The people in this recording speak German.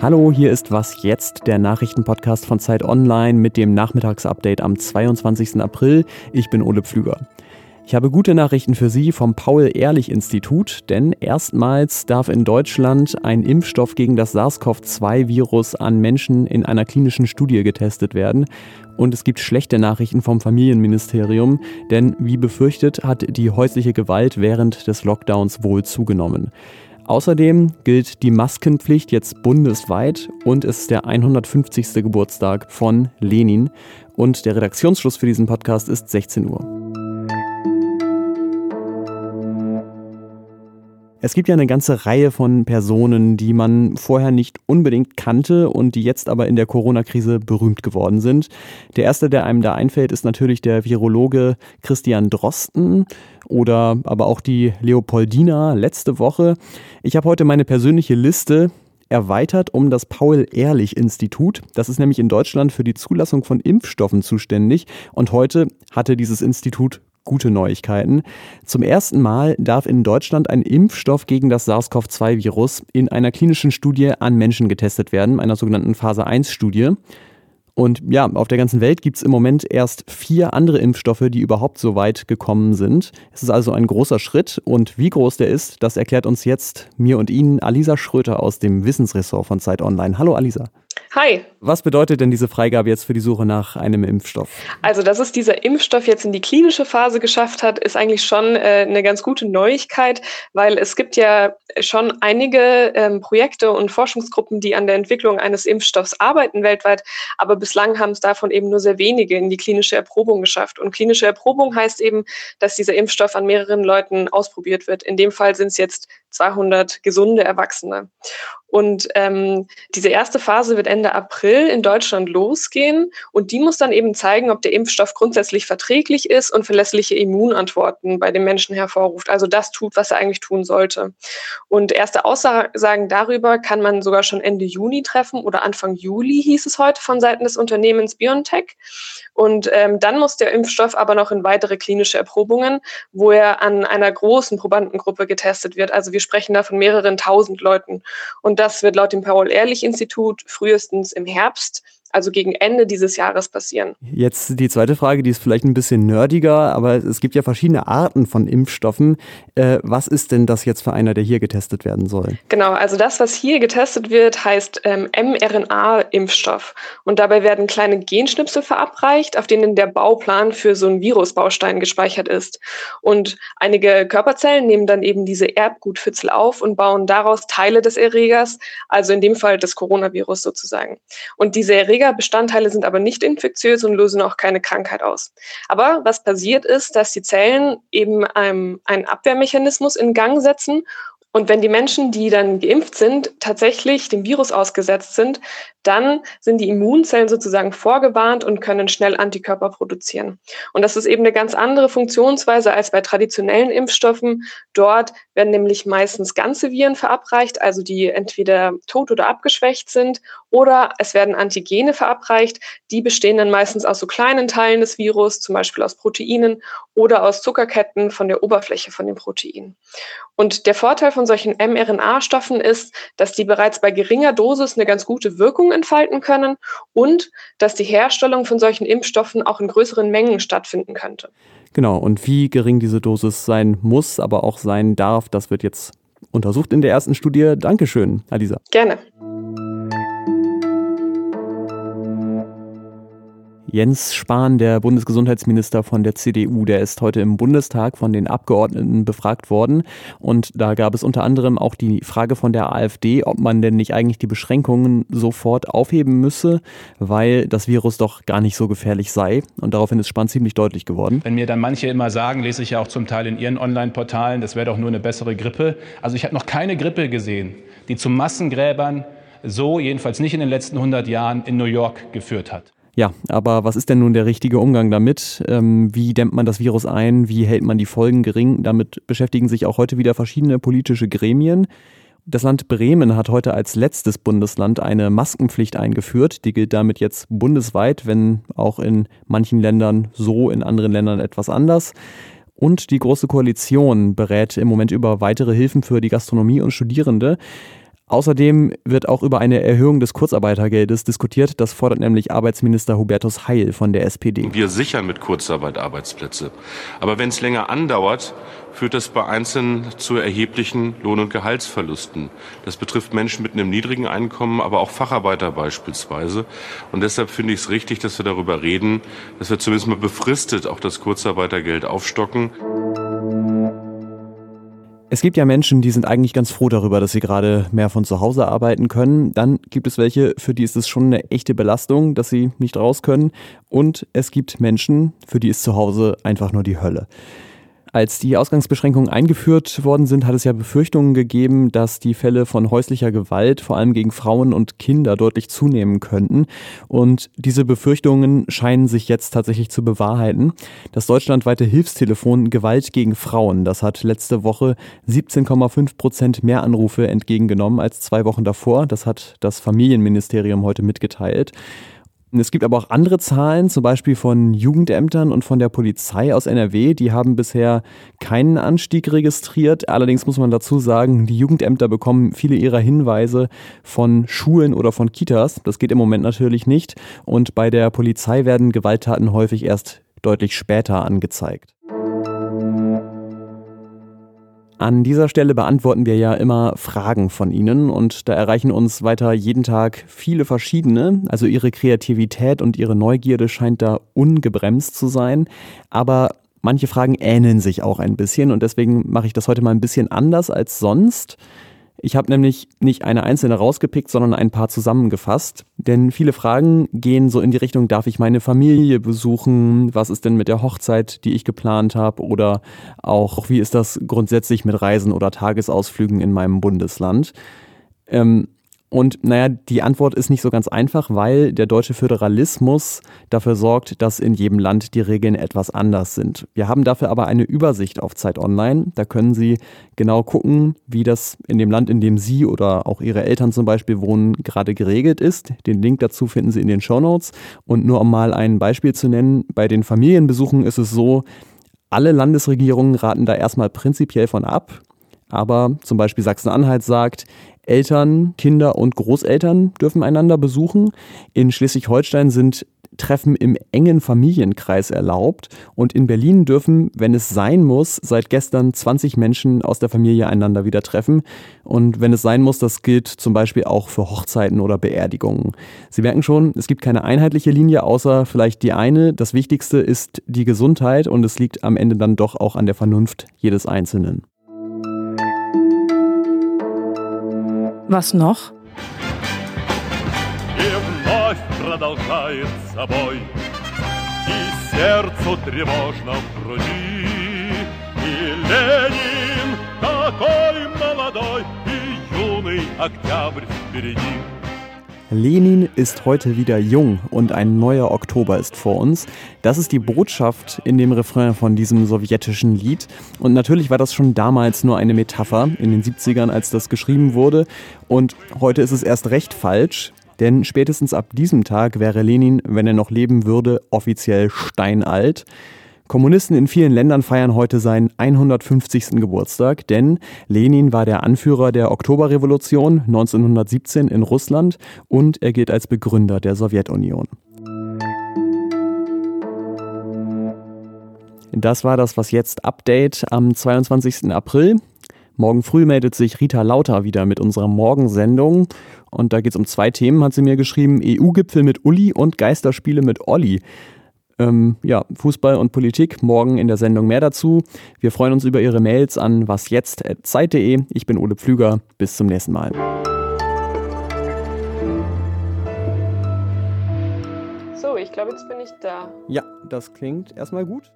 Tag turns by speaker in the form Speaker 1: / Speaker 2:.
Speaker 1: Hallo, hier ist Was jetzt, der Nachrichtenpodcast von Zeit Online mit dem Nachmittagsupdate am 22. April. Ich bin Ole Pflüger. Ich habe gute Nachrichten für Sie vom Paul-Ehrlich-Institut, denn erstmals darf in Deutschland ein Impfstoff gegen das SARS-CoV-2-Virus an Menschen in einer klinischen Studie getestet werden. Und es gibt schlechte Nachrichten vom Familienministerium, denn wie befürchtet hat die häusliche Gewalt während des Lockdowns wohl zugenommen. Außerdem gilt die Maskenpflicht jetzt bundesweit und es ist der 150. Geburtstag von Lenin. Und der Redaktionsschluss für diesen Podcast ist 16 Uhr. Es gibt ja eine ganze Reihe von Personen, die man vorher nicht unbedingt kannte und die jetzt aber in der Corona-Krise berühmt geworden sind. Der erste, der einem da einfällt, ist natürlich der Virologe Christian Drosten oder aber auch die Leopoldina letzte Woche. Ich habe heute meine persönliche Liste erweitert um das Paul-Ehrlich-Institut. Das ist nämlich in Deutschland für die Zulassung von Impfstoffen zuständig. Und heute hatte dieses Institut gute Neuigkeiten. Zum ersten Mal darf in Deutschland ein Impfstoff gegen das SARS-CoV-2-Virus in einer klinischen Studie an Menschen getestet werden, einer sogenannten Phase-1-Studie. Und ja, auf der ganzen Welt gibt es im Moment erst vier andere Impfstoffe, die überhaupt so weit gekommen sind. Es ist also ein großer Schritt und wie groß der ist, das erklärt uns jetzt mir und Ihnen Alisa Schröter aus dem Wissensressort von Zeit Online. Hallo Alisa.
Speaker 2: Hi.
Speaker 1: Was bedeutet denn diese Freigabe jetzt für die Suche nach einem Impfstoff?
Speaker 2: Also, dass es dieser Impfstoff jetzt in die klinische Phase geschafft hat, ist eigentlich schon äh, eine ganz gute Neuigkeit, weil es gibt ja schon einige ähm, Projekte und Forschungsgruppen, die an der Entwicklung eines Impfstoffs arbeiten weltweit, aber bislang haben es davon eben nur sehr wenige in die klinische Erprobung geschafft. Und klinische Erprobung heißt eben, dass dieser Impfstoff an mehreren Leuten ausprobiert wird. In dem Fall sind es jetzt 200 gesunde Erwachsene. Und ähm, diese erste Phase wird Ende April in Deutschland losgehen und die muss dann eben zeigen, ob der Impfstoff grundsätzlich verträglich ist und verlässliche Immunantworten bei den Menschen hervorruft. Also das tut, was er eigentlich tun sollte. Und erste Aussagen darüber kann man sogar schon Ende Juni treffen oder Anfang Juli hieß es heute von Seiten des Unternehmens BioNTech. Und ähm, dann muss der Impfstoff aber noch in weitere klinische Erprobungen, wo er an einer großen Probandengruppe getestet wird. Also wir sprechen da von mehreren tausend Leuten. Und das wird laut dem Paul-Ehrlich-Institut frühestens im Herbst also gegen Ende dieses Jahres passieren.
Speaker 1: Jetzt die zweite Frage, die ist vielleicht ein bisschen nerdiger, aber es gibt ja verschiedene Arten von Impfstoffen. Äh, was ist denn das jetzt für einer, der hier getestet werden soll?
Speaker 2: Genau, also das, was hier getestet wird, heißt ähm, mRNA-Impfstoff. Und dabei werden kleine Genschnipsel verabreicht, auf denen der Bauplan für so einen Virusbaustein gespeichert ist. Und einige Körperzellen nehmen dann eben diese Erbgutfitzel auf und bauen daraus Teile des Erregers, also in dem Fall des Coronavirus sozusagen. Und diese Erreger Erregerbestandteile sind aber nicht infektiös und lösen auch keine Krankheit aus. Aber was passiert ist, dass die Zellen eben einen, einen Abwehrmechanismus in Gang setzen und wenn die Menschen, die dann geimpft sind, tatsächlich dem Virus ausgesetzt sind, dann sind die Immunzellen sozusagen vorgewarnt und können schnell Antikörper produzieren. Und das ist eben eine ganz andere Funktionsweise als bei traditionellen Impfstoffen. Dort werden nämlich meistens ganze Viren verabreicht, also die entweder tot oder abgeschwächt sind, oder es werden Antigene verabreicht. Die bestehen dann meistens aus so kleinen Teilen des Virus, zum Beispiel aus Proteinen oder aus Zuckerketten von der Oberfläche von den Proteinen. Und der Vorteil von solchen mRNA-Stoffen ist, dass die bereits bei geringer Dosis eine ganz gute Wirkung entfalten können und dass die Herstellung von solchen Impfstoffen auch in größeren Mengen stattfinden könnte.
Speaker 1: Genau, und wie gering diese Dosis sein muss, aber auch sein darf, das wird jetzt untersucht in der ersten Studie. Dankeschön, Alisa.
Speaker 2: Gerne.
Speaker 1: Jens Spahn, der Bundesgesundheitsminister von der CDU, der ist heute im Bundestag von den Abgeordneten befragt worden. Und da gab es unter anderem auch die Frage von der AfD, ob man denn nicht eigentlich die Beschränkungen sofort aufheben müsse, weil das Virus doch gar nicht so gefährlich sei. Und daraufhin ist Spahn ziemlich deutlich geworden.
Speaker 3: Wenn mir dann manche immer sagen, lese ich ja auch zum Teil in ihren Online-Portalen, das wäre doch nur eine bessere Grippe. Also ich habe noch keine Grippe gesehen, die zu Massengräbern so, jedenfalls nicht in den letzten 100 Jahren, in New York geführt hat.
Speaker 1: Ja, aber was ist denn nun der richtige Umgang damit? Ähm, wie dämmt man das Virus ein? Wie hält man die Folgen gering? Damit beschäftigen sich auch heute wieder verschiedene politische Gremien. Das Land Bremen hat heute als letztes Bundesland eine Maskenpflicht eingeführt. Die gilt damit jetzt bundesweit, wenn auch in manchen Ländern so, in anderen Ländern etwas anders. Und die Große Koalition berät im Moment über weitere Hilfen für die Gastronomie und Studierende. Außerdem wird auch über eine Erhöhung des Kurzarbeitergeldes diskutiert. Das fordert nämlich Arbeitsminister Hubertus Heil von der SPD.
Speaker 4: Wir sichern mit Kurzarbeit Arbeitsplätze. Aber wenn es länger andauert, führt das bei Einzelnen zu erheblichen Lohn- und Gehaltsverlusten. Das betrifft Menschen mit einem niedrigen Einkommen, aber auch Facharbeiter beispielsweise. Und deshalb finde ich es richtig, dass wir darüber reden, dass wir zumindest mal befristet auch das Kurzarbeitergeld aufstocken.
Speaker 1: Es gibt ja Menschen, die sind eigentlich ganz froh darüber, dass sie gerade mehr von zu Hause arbeiten können. Dann gibt es welche, für die ist es schon eine echte Belastung, dass sie nicht raus können. Und es gibt Menschen, für die ist zu Hause einfach nur die Hölle. Als die Ausgangsbeschränkungen eingeführt worden sind, hat es ja Befürchtungen gegeben, dass die Fälle von häuslicher Gewalt, vor allem gegen Frauen und Kinder, deutlich zunehmen könnten. Und diese Befürchtungen scheinen sich jetzt tatsächlich zu bewahrheiten. Das deutschlandweite Hilfstelefon Gewalt gegen Frauen, das hat letzte Woche 17,5 Prozent mehr Anrufe entgegengenommen als zwei Wochen davor. Das hat das Familienministerium heute mitgeteilt. Es gibt aber auch andere Zahlen, zum Beispiel von Jugendämtern und von der Polizei aus NRW. Die haben bisher keinen Anstieg registriert. Allerdings muss man dazu sagen, die Jugendämter bekommen viele ihrer Hinweise von Schulen oder von Kitas. Das geht im Moment natürlich nicht. Und bei der Polizei werden Gewalttaten häufig erst deutlich später angezeigt. An dieser Stelle beantworten wir ja immer Fragen von Ihnen und da erreichen uns weiter jeden Tag viele verschiedene. Also Ihre Kreativität und Ihre Neugierde scheint da ungebremst zu sein. Aber manche Fragen ähneln sich auch ein bisschen und deswegen mache ich das heute mal ein bisschen anders als sonst. Ich habe nämlich nicht eine einzelne rausgepickt, sondern ein paar zusammengefasst. Denn viele Fragen gehen so in die Richtung, darf ich meine Familie besuchen? Was ist denn mit der Hochzeit, die ich geplant habe? Oder auch, wie ist das grundsätzlich mit Reisen oder Tagesausflügen in meinem Bundesland? Ähm, und naja, die Antwort ist nicht so ganz einfach, weil der deutsche Föderalismus dafür sorgt, dass in jedem Land die Regeln etwas anders sind. Wir haben dafür aber eine Übersicht auf Zeit Online. Da können Sie genau gucken, wie das in dem Land, in dem Sie oder auch Ihre Eltern zum Beispiel wohnen, gerade geregelt ist. Den Link dazu finden Sie in den Show Notes. Und nur um mal ein Beispiel zu nennen, bei den Familienbesuchen ist es so, alle Landesregierungen raten da erstmal prinzipiell von ab. Aber zum Beispiel Sachsen-Anhalt sagt, Eltern, Kinder und Großeltern dürfen einander besuchen. In Schleswig-Holstein sind Treffen im engen Familienkreis erlaubt und in Berlin dürfen, wenn es sein muss, seit gestern 20 Menschen aus der Familie einander wieder treffen. Und wenn es sein muss, das gilt zum Beispiel auch für Hochzeiten oder Beerdigungen. Sie merken schon, es gibt keine einheitliche Linie, außer vielleicht die eine. Das Wichtigste ist die Gesundheit und es liegt am Ende dann doch auch an der Vernunft jedes Einzelnen.
Speaker 5: Was noch? И вновь продолжает собой, И сердцу тревожно в груди, И Ленин такой молодой, И юный октябрь впереди.
Speaker 1: Lenin ist heute wieder jung und ein neuer Oktober ist vor uns. Das ist die Botschaft in dem Refrain von diesem sowjetischen Lied. Und natürlich war das schon damals nur eine Metapher in den 70ern, als das geschrieben wurde. Und heute ist es erst recht falsch. Denn spätestens ab diesem Tag wäre Lenin, wenn er noch leben würde, offiziell steinalt. Kommunisten in vielen Ländern feiern heute seinen 150. Geburtstag, denn Lenin war der Anführer der Oktoberrevolution 1917 in Russland und er gilt als Begründer der Sowjetunion. Das war das Was jetzt Update am 22. April. Morgen früh meldet sich Rita Lauter wieder mit unserer Morgensendung. Und da geht es um zwei Themen, hat sie mir geschrieben. EU-Gipfel mit Uli und Geisterspiele mit Olli. Ähm, ja, Fußball und Politik. Morgen in der Sendung mehr dazu. Wir freuen uns über Ihre Mails an wasjetzt.zeit.de. Ich bin Ole Pflüger. Bis zum nächsten Mal.
Speaker 2: So, ich glaube, jetzt bin ich da.
Speaker 1: Ja, das klingt erstmal gut.